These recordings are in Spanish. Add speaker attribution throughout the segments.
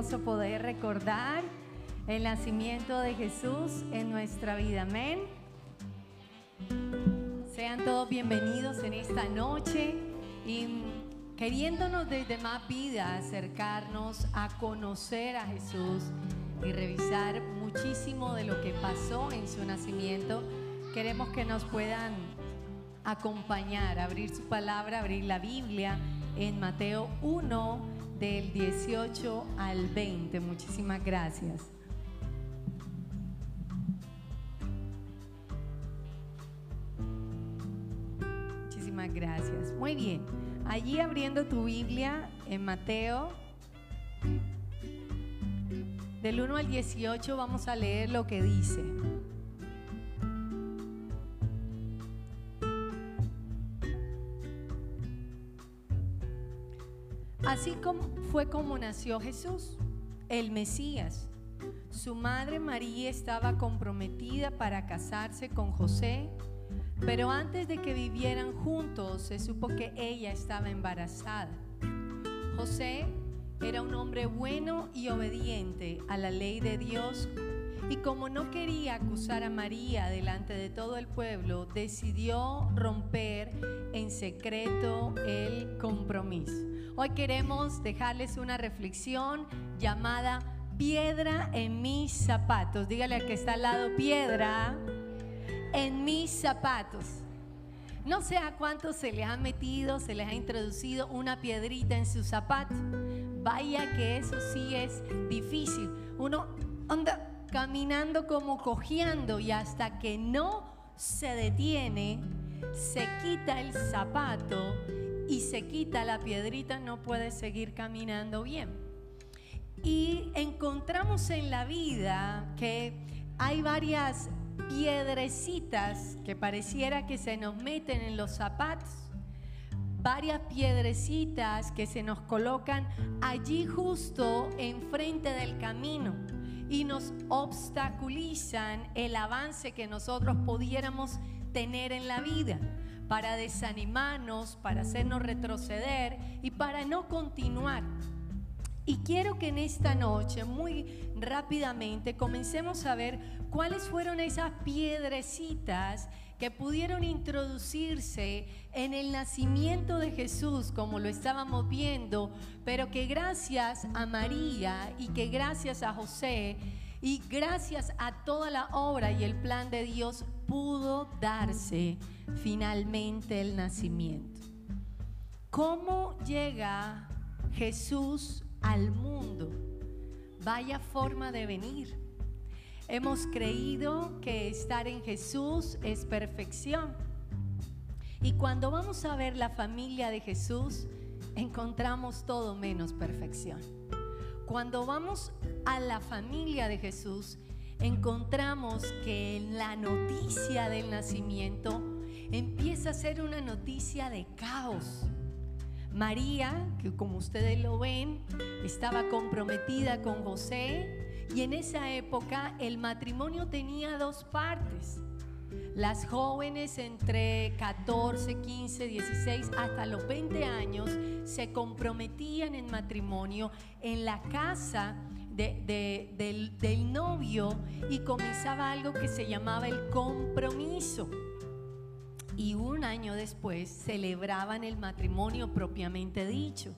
Speaker 1: poder recordar el nacimiento de Jesús en nuestra vida. Amén. Sean todos bienvenidos en esta noche y queriéndonos desde más vida acercarnos a conocer a Jesús y revisar muchísimo de lo que pasó en su nacimiento. Queremos que nos puedan acompañar, abrir su palabra, abrir la Biblia en Mateo 1 del 18 al 20. Muchísimas gracias. Muchísimas gracias. Muy bien. Allí abriendo tu Biblia en Mateo, del 1 al 18 vamos a leer lo que dice. Así como fue como nació Jesús, el Mesías. Su madre María estaba comprometida para casarse con José, pero antes de que vivieran juntos se supo que ella estaba embarazada. José era un hombre bueno y obediente a la ley de Dios y como no quería acusar a María delante de todo el pueblo, decidió romper en secreto el compromiso. Hoy queremos dejarles una reflexión llamada piedra en mis zapatos. Dígale al que está al lado, piedra en mis zapatos. No sé a cuántos se les ha metido, se les ha introducido una piedrita en su zapato. Vaya que eso sí es difícil. Uno anda caminando como cojeando y hasta que no se detiene, se quita el zapato y se quita la piedrita, no puede seguir caminando bien. Y encontramos en la vida que hay varias piedrecitas que pareciera que se nos meten en los zapatos, varias piedrecitas que se nos colocan allí justo enfrente del camino y nos obstaculizan el avance que nosotros pudiéramos tener en la vida para desanimarnos, para hacernos retroceder y para no continuar. Y quiero que en esta noche, muy rápidamente, comencemos a ver cuáles fueron esas piedrecitas que pudieron introducirse en el nacimiento de Jesús, como lo estábamos viendo, pero que gracias a María y que gracias a José y gracias a toda la obra y el plan de Dios pudo darse finalmente el nacimiento. ¿Cómo llega Jesús al mundo? Vaya forma de venir. Hemos creído que estar en Jesús es perfección. Y cuando vamos a ver la familia de Jesús, encontramos todo menos perfección. Cuando vamos a la familia de Jesús, encontramos que la noticia del nacimiento empieza a ser una noticia de caos. María, que como ustedes lo ven, estaba comprometida con José y en esa época el matrimonio tenía dos partes. Las jóvenes entre 14, 15, 16 hasta los 20 años se comprometían en matrimonio en la casa del, del novio y comenzaba algo que se llamaba el compromiso y un año después celebraban el matrimonio propiamente dicho.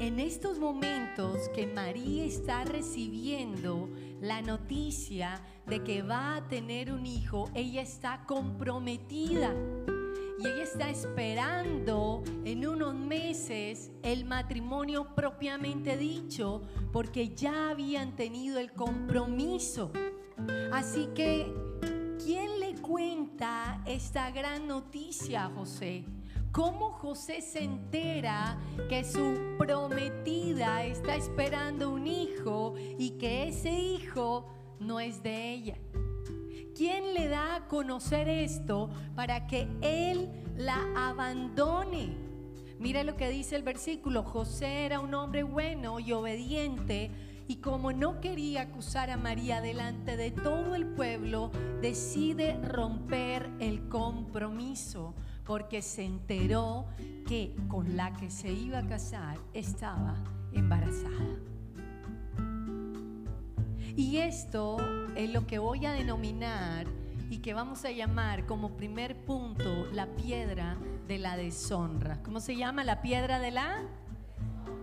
Speaker 1: En estos momentos que María está recibiendo la noticia de que va a tener un hijo, ella está comprometida y ella está esperando en unos meses el matrimonio propiamente dicho porque ya habían tenido el compromiso. Así que, ¿quién le cuenta esta gran noticia a José? ¿Cómo José se entera que su prometida está esperando un hijo y que ese hijo no es de ella? ¿Quién le da a conocer esto para que él la abandone? Mira lo que dice el versículo. José era un hombre bueno y obediente y como no quería acusar a María delante de todo el pueblo, decide romper el compromiso porque se enteró que con la que se iba a casar estaba embarazada. Y esto es lo que voy a denominar y que vamos a llamar como primer punto la piedra de la deshonra. ¿Cómo se llama la piedra de la?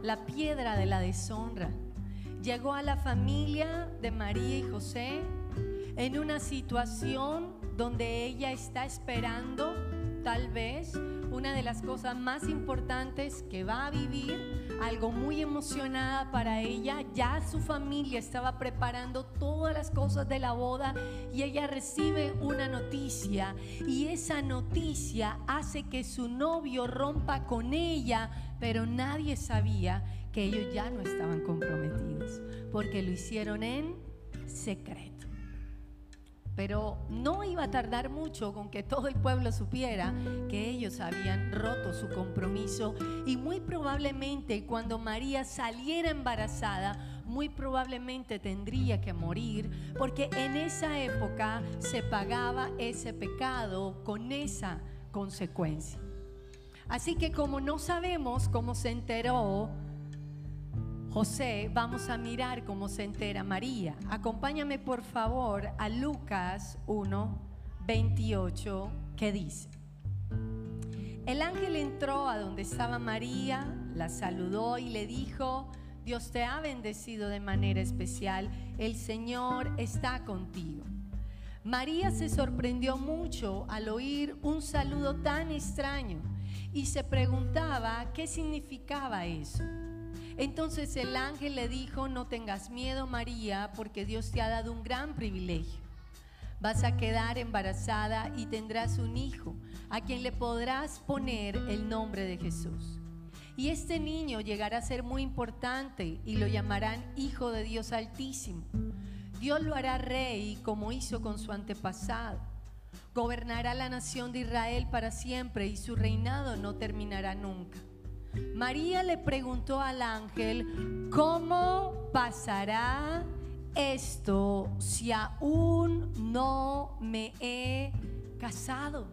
Speaker 1: La piedra de la deshonra. Llegó a la familia de María y José en una situación donde ella está esperando tal vez una de las cosas más importantes que va a vivir, algo muy emocionada para ella. Ya su familia estaba preparando todas las cosas de la boda y ella recibe una noticia y esa noticia hace que su novio rompa con ella, pero nadie sabía que ellos ya no estaban comprometidos porque lo hicieron en secreto. Pero no iba a tardar mucho con que todo el pueblo supiera que ellos habían roto su compromiso y muy probablemente cuando María saliera embarazada, muy probablemente tendría que morir porque en esa época se pagaba ese pecado con esa consecuencia. Así que como no sabemos cómo se enteró, José, vamos a mirar cómo se entera María. Acompáñame por favor a Lucas 1, 28, que dice. El ángel entró a donde estaba María, la saludó y le dijo, Dios te ha bendecido de manera especial, el Señor está contigo. María se sorprendió mucho al oír un saludo tan extraño y se preguntaba qué significaba eso. Entonces el ángel le dijo, no tengas miedo María, porque Dios te ha dado un gran privilegio. Vas a quedar embarazada y tendrás un hijo, a quien le podrás poner el nombre de Jesús. Y este niño llegará a ser muy importante y lo llamarán Hijo de Dios Altísimo. Dios lo hará rey como hizo con su antepasado. Gobernará la nación de Israel para siempre y su reinado no terminará nunca. María le preguntó al ángel, ¿cómo pasará esto si aún no me he casado?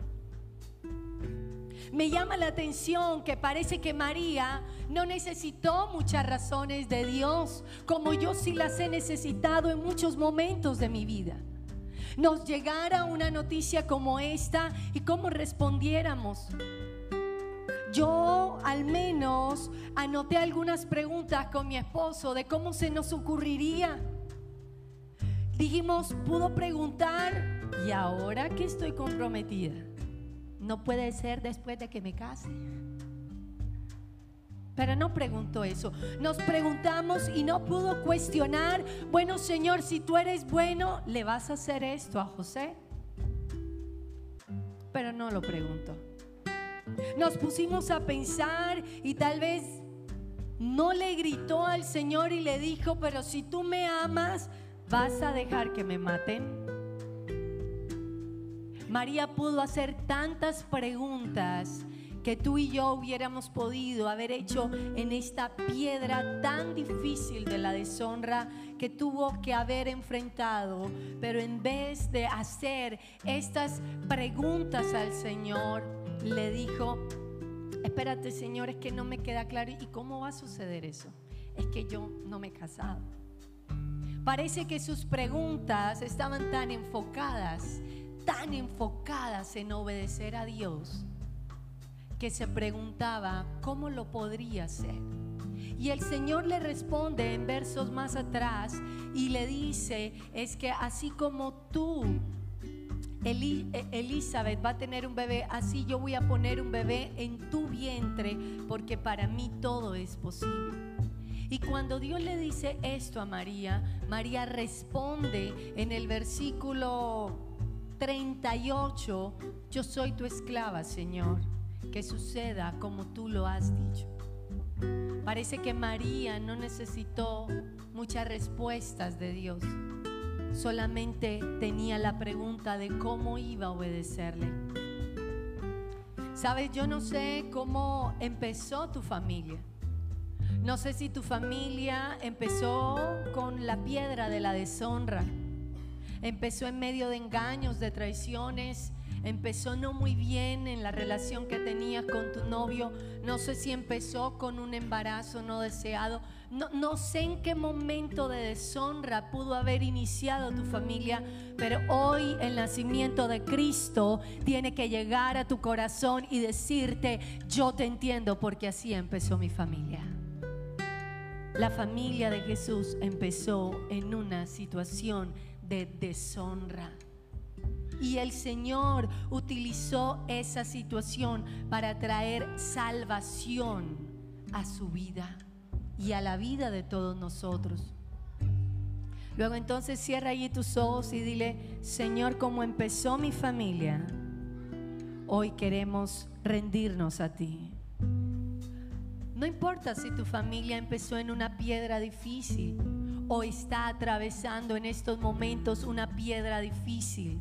Speaker 1: Me llama la atención que parece que María no necesitó muchas razones de Dios, como yo sí las he necesitado en muchos momentos de mi vida. Nos llegara una noticia como esta y cómo respondiéramos. Yo al menos anoté algunas preguntas con mi esposo de cómo se nos ocurriría. Dijimos, pudo preguntar, ¿y ahora que estoy comprometida? No puede ser después de que me case. Pero no preguntó eso. Nos preguntamos y no pudo cuestionar, bueno Señor, si tú eres bueno, ¿le vas a hacer esto a José? Pero no lo preguntó. Nos pusimos a pensar y tal vez no le gritó al Señor y le dijo, pero si tú me amas, vas a dejar que me maten. María pudo hacer tantas preguntas que tú y yo hubiéramos podido haber hecho en esta piedra tan difícil de la deshonra que tuvo que haber enfrentado. Pero en vez de hacer estas preguntas al Señor, le dijo, espérate Señor, es que no me queda claro. ¿Y cómo va a suceder eso? Es que yo no me he casado. Parece que sus preguntas estaban tan enfocadas, tan enfocadas en obedecer a Dios, que se preguntaba, ¿cómo lo podría hacer? Y el Señor le responde en versos más atrás y le dice, es que así como tú e, Elizabeth va a tener un bebé, así yo voy a poner un bebé en tu vientre, porque para mí todo es posible. Y cuando Dios le dice esto a María, María responde en el versículo 38, yo soy tu esclava, Señor, que suceda como tú lo has dicho. Parece que María no necesitó muchas respuestas de Dios solamente tenía la pregunta de cómo iba a obedecerle. Sabes, yo no sé cómo empezó tu familia. No sé si tu familia empezó con la piedra de la deshonra. Empezó en medio de engaños, de traiciones. Empezó no muy bien en la relación que tenías con tu novio, no sé si empezó con un embarazo no deseado, no, no sé en qué momento de deshonra pudo haber iniciado tu familia, pero hoy el nacimiento de Cristo tiene que llegar a tu corazón y decirte, yo te entiendo porque así empezó mi familia. La familia de Jesús empezó en una situación de deshonra. Y el Señor utilizó esa situación para traer salvación a su vida y a la vida de todos nosotros. Luego entonces cierra allí tus ojos y dile, Señor, como empezó mi familia, hoy queremos rendirnos a ti. No importa si tu familia empezó en una piedra difícil o está atravesando en estos momentos una piedra difícil.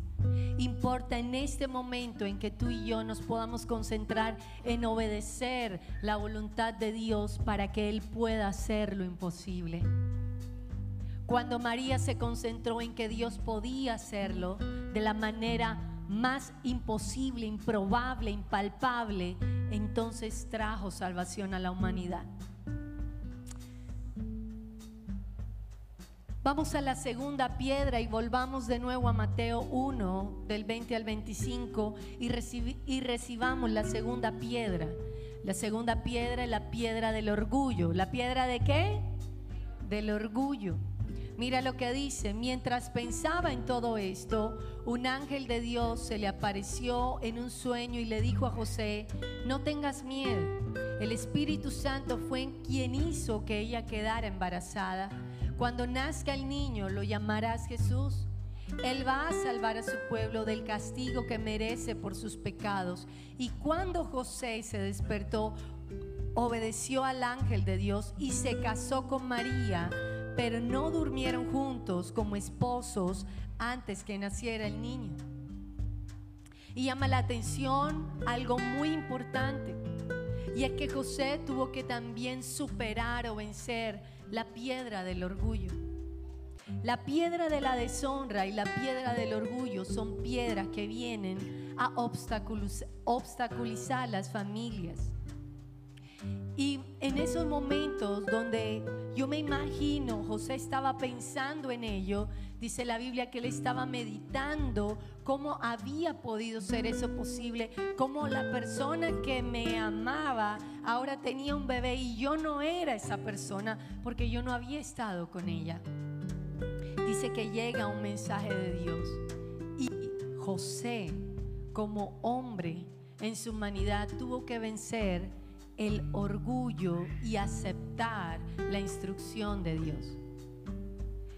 Speaker 1: Importa en este momento en que tú y yo nos podamos concentrar en obedecer la voluntad de Dios para que Él pueda hacer lo imposible. Cuando María se concentró en que Dios podía hacerlo de la manera más imposible, improbable, impalpable, entonces trajo salvación a la humanidad. Vamos a la segunda piedra y volvamos de nuevo a Mateo 1, del 20 al 25, y, y recibamos la segunda piedra. La segunda piedra es la piedra del orgullo. ¿La piedra de qué? Del orgullo. Mira lo que dice, mientras pensaba en todo esto, un ángel de Dios se le apareció en un sueño y le dijo a José, no tengas miedo, el Espíritu Santo fue quien hizo que ella quedara embarazada. Cuando nazca el niño lo llamarás Jesús. Él va a salvar a su pueblo del castigo que merece por sus pecados. Y cuando José se despertó, obedeció al ángel de Dios y se casó con María pero no durmieron juntos como esposos antes que naciera el niño. Y llama la atención algo muy importante, y es que José tuvo que también superar o vencer la piedra del orgullo. La piedra de la deshonra y la piedra del orgullo son piedras que vienen a obstaculizar las familias. Y en esos momentos donde yo me imagino, José estaba pensando en ello, dice la Biblia que él estaba meditando cómo había podido ser eso posible, cómo la persona que me amaba ahora tenía un bebé y yo no era esa persona porque yo no había estado con ella. Dice que llega un mensaje de Dios y José como hombre en su humanidad tuvo que vencer el orgullo y aceptar la instrucción de Dios.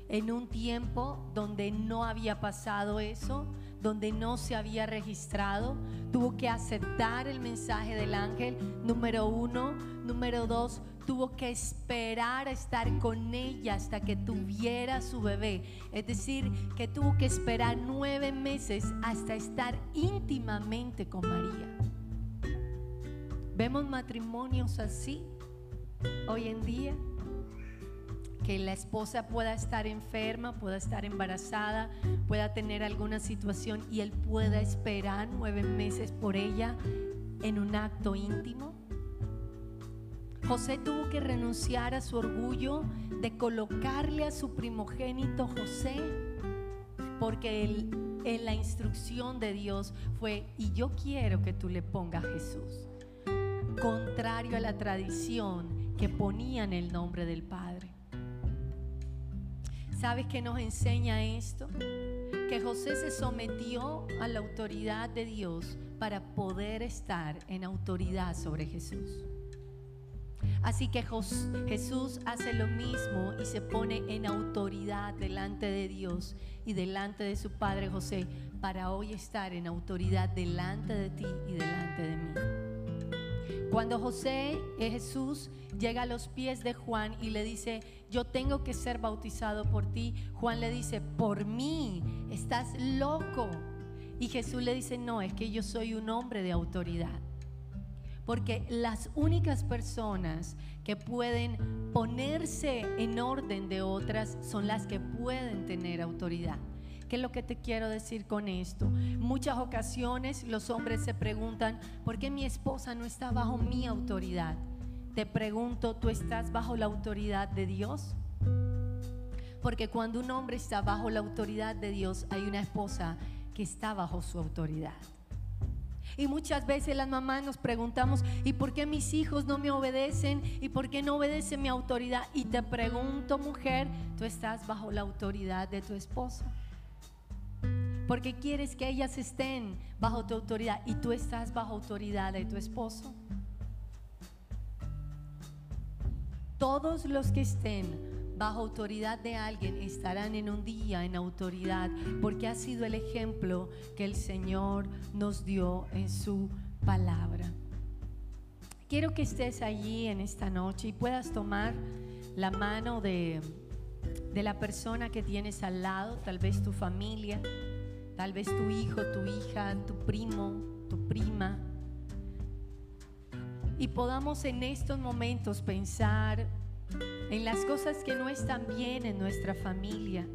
Speaker 1: En un tiempo donde no había pasado eso, donde no se había registrado, tuvo que aceptar el mensaje del ángel, número uno. Número dos, tuvo que esperar a estar con ella hasta que tuviera su bebé. Es decir, que tuvo que esperar nueve meses hasta estar íntimamente con María. Vemos matrimonios así hoy en día, que la esposa pueda estar enferma, pueda estar embarazada, pueda tener alguna situación y él pueda esperar nueve meses por ella en un acto íntimo. José tuvo que renunciar a su orgullo de colocarle a su primogénito José, porque en la instrucción de Dios fue, y yo quiero que tú le pongas Jesús contrario a la tradición que ponían el nombre del Padre. ¿Sabes qué nos enseña esto? Que José se sometió a la autoridad de Dios para poder estar en autoridad sobre Jesús. Así que Jesús hace lo mismo y se pone en autoridad delante de Dios y delante de su Padre José para hoy estar en autoridad delante de ti y delante de mí. Cuando José, eh, Jesús, llega a los pies de Juan y le dice, yo tengo que ser bautizado por ti, Juan le dice, por mí, estás loco. Y Jesús le dice, no, es que yo soy un hombre de autoridad. Porque las únicas personas que pueden ponerse en orden de otras son las que pueden tener autoridad ¿Qué es lo que te quiero decir con esto? Muchas ocasiones los hombres se preguntan, ¿por qué mi esposa no está bajo mi autoridad? Te pregunto, ¿tú estás bajo la autoridad de Dios? Porque cuando un hombre está bajo la autoridad de Dios, hay una esposa que está bajo su autoridad. Y muchas veces las mamás nos preguntamos, ¿y por qué mis hijos no me obedecen? ¿Y por qué no obedece mi autoridad? Y te pregunto, mujer, tú estás bajo la autoridad de tu esposo. Porque quieres que ellas estén bajo tu autoridad y tú estás bajo autoridad de tu esposo. Todos los que estén bajo autoridad de alguien estarán en un día en autoridad, porque ha sido el ejemplo que el Señor nos dio en su palabra. Quiero que estés allí en esta noche y puedas tomar la mano de, de la persona que tienes al lado, tal vez tu familia, tal vez tu hijo, tu hija, tu primo, tu prima. Y podamos en estos momentos pensar en las cosas que no están bien en nuestra familia,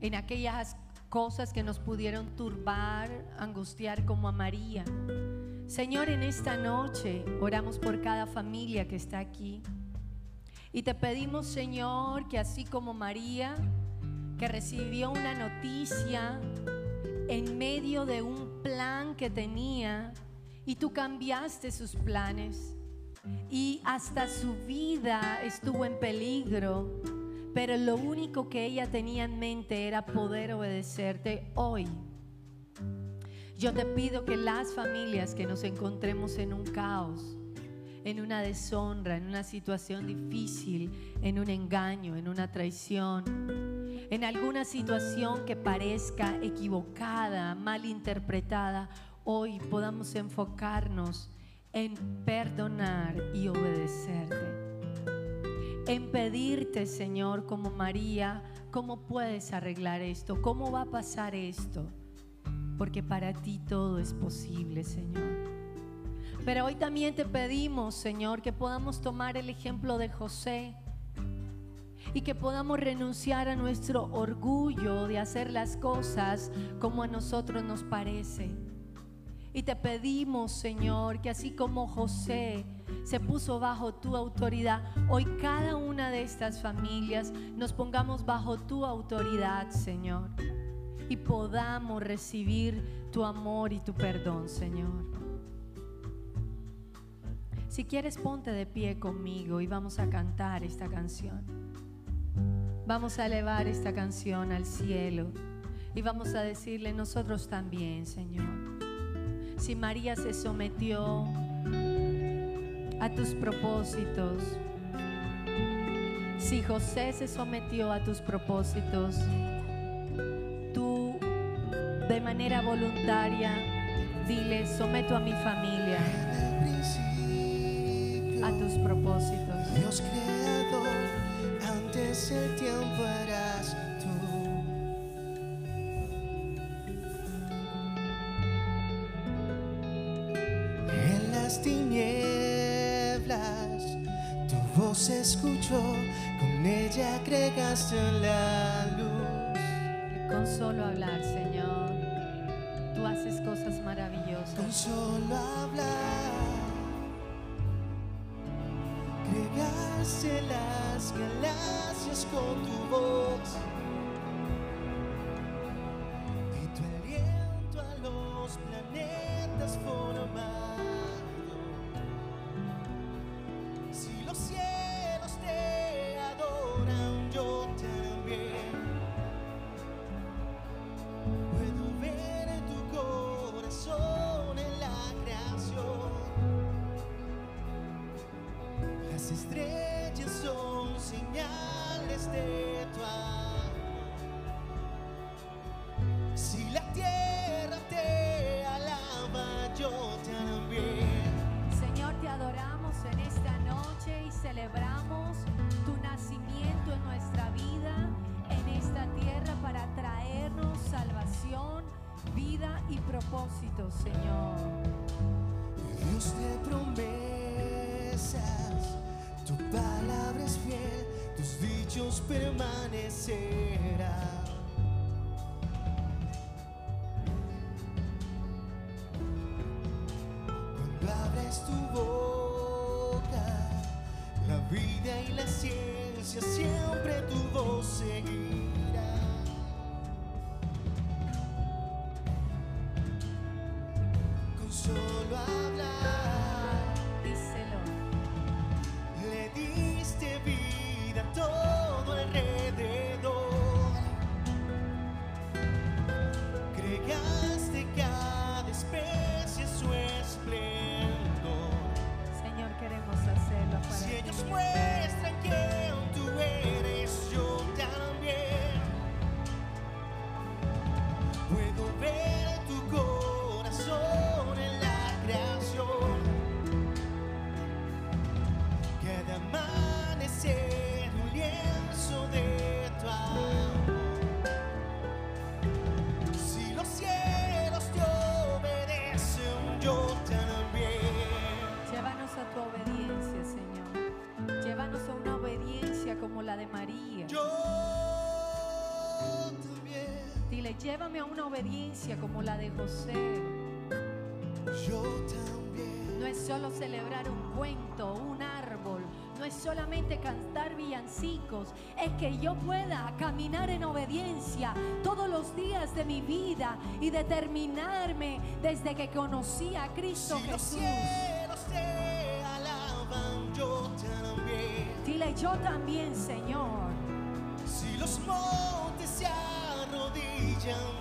Speaker 1: en aquellas cosas que nos pudieron turbar, angustiar como a María. Señor, en esta noche oramos por cada familia que está aquí. Y te pedimos, Señor, que así como María, que recibió una noticia en medio de un plan que tenía, y tú cambiaste sus planes y hasta su vida estuvo en peligro, pero lo único que ella tenía en mente era poder obedecerte hoy. Yo te pido que las familias que nos encontremos en un caos, en una deshonra, en una situación difícil, en un engaño, en una traición, en alguna situación que parezca equivocada, mal interpretada, hoy podamos enfocarnos en perdonar y obedecerte. En pedirte, Señor, como María, ¿cómo puedes arreglar esto? ¿Cómo va a pasar esto? Porque para ti todo es posible, Señor. Pero hoy también te pedimos, Señor, que podamos tomar el ejemplo de José y que podamos renunciar a nuestro orgullo de hacer las cosas como a nosotros nos parece y te pedimos, Señor, que así como José se puso bajo tu autoridad, hoy cada una de estas familias nos pongamos bajo tu autoridad, Señor, y podamos recibir tu amor y tu perdón, Señor. Si quieres, ponte de pie conmigo y vamos a cantar esta canción. Vamos a elevar esta canción al cielo y vamos a decirle nosotros también, Señor si María se sometió a tus propósitos, si José se sometió a tus propósitos, tú de manera voluntaria dile, someto a mi familia a tus propósitos.
Speaker 2: Antes el tiempo eras se escuchó, con ella agregaste la luz.
Speaker 1: Con solo hablar, Señor, tú haces cosas maravillosas.
Speaker 2: Con solo hablar, agregaste las galaxias con tu voz.
Speaker 1: propósitos, Señor.
Speaker 2: Dios de promesas, tu palabra es fiel, tus dichos permanecerán. Cuando abres tu boca, la vida y la ciencia siempre tu voz. Yo también.
Speaker 1: Dile, llévame a una obediencia como la de José.
Speaker 2: Yo también.
Speaker 1: No es solo celebrar un cuento, un árbol. No es solamente cantar villancicos. Es que yo pueda caminar en obediencia todos los días de mi vida y determinarme desde que conocí a Cristo
Speaker 2: Si los
Speaker 1: Jesús.
Speaker 2: cielos te alaban, yo también.
Speaker 1: Dile, yo también, Señor.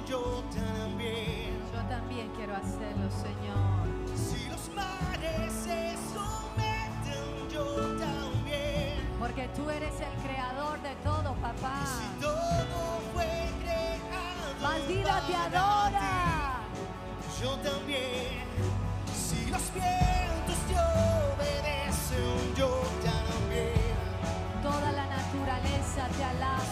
Speaker 2: Yo también.
Speaker 1: Yo también quiero hacerlo, Señor.
Speaker 2: Si los mares se someten, yo también.
Speaker 1: Porque tú eres el creador de todo, papá.
Speaker 2: Y si todo fue creado,
Speaker 1: Maldita te adora.
Speaker 2: ti, yo también. Si los vientos te obedecen, yo también.
Speaker 1: Toda la naturaleza te alaba.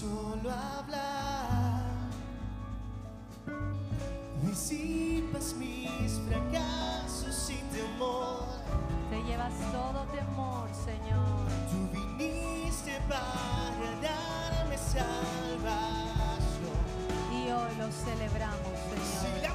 Speaker 2: Solo hablar disipas mis fracasos sin temor.
Speaker 1: Te llevas todo temor, Señor.
Speaker 2: Tú viniste para darme salvación.
Speaker 1: Y hoy lo celebramos,
Speaker 2: Si
Speaker 1: Señor.
Speaker 2: la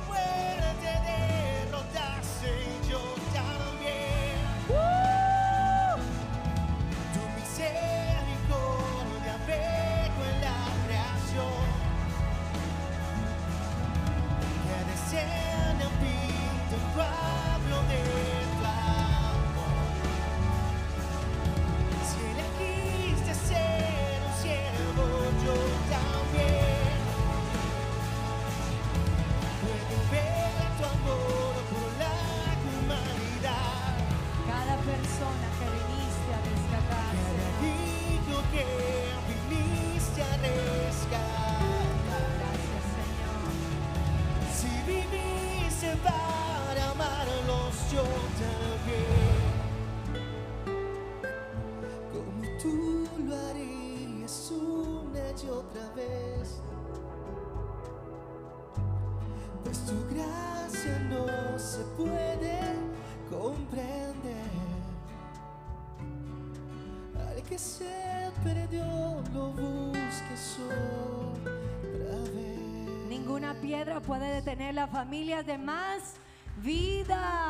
Speaker 1: puede detener la familia de más vida.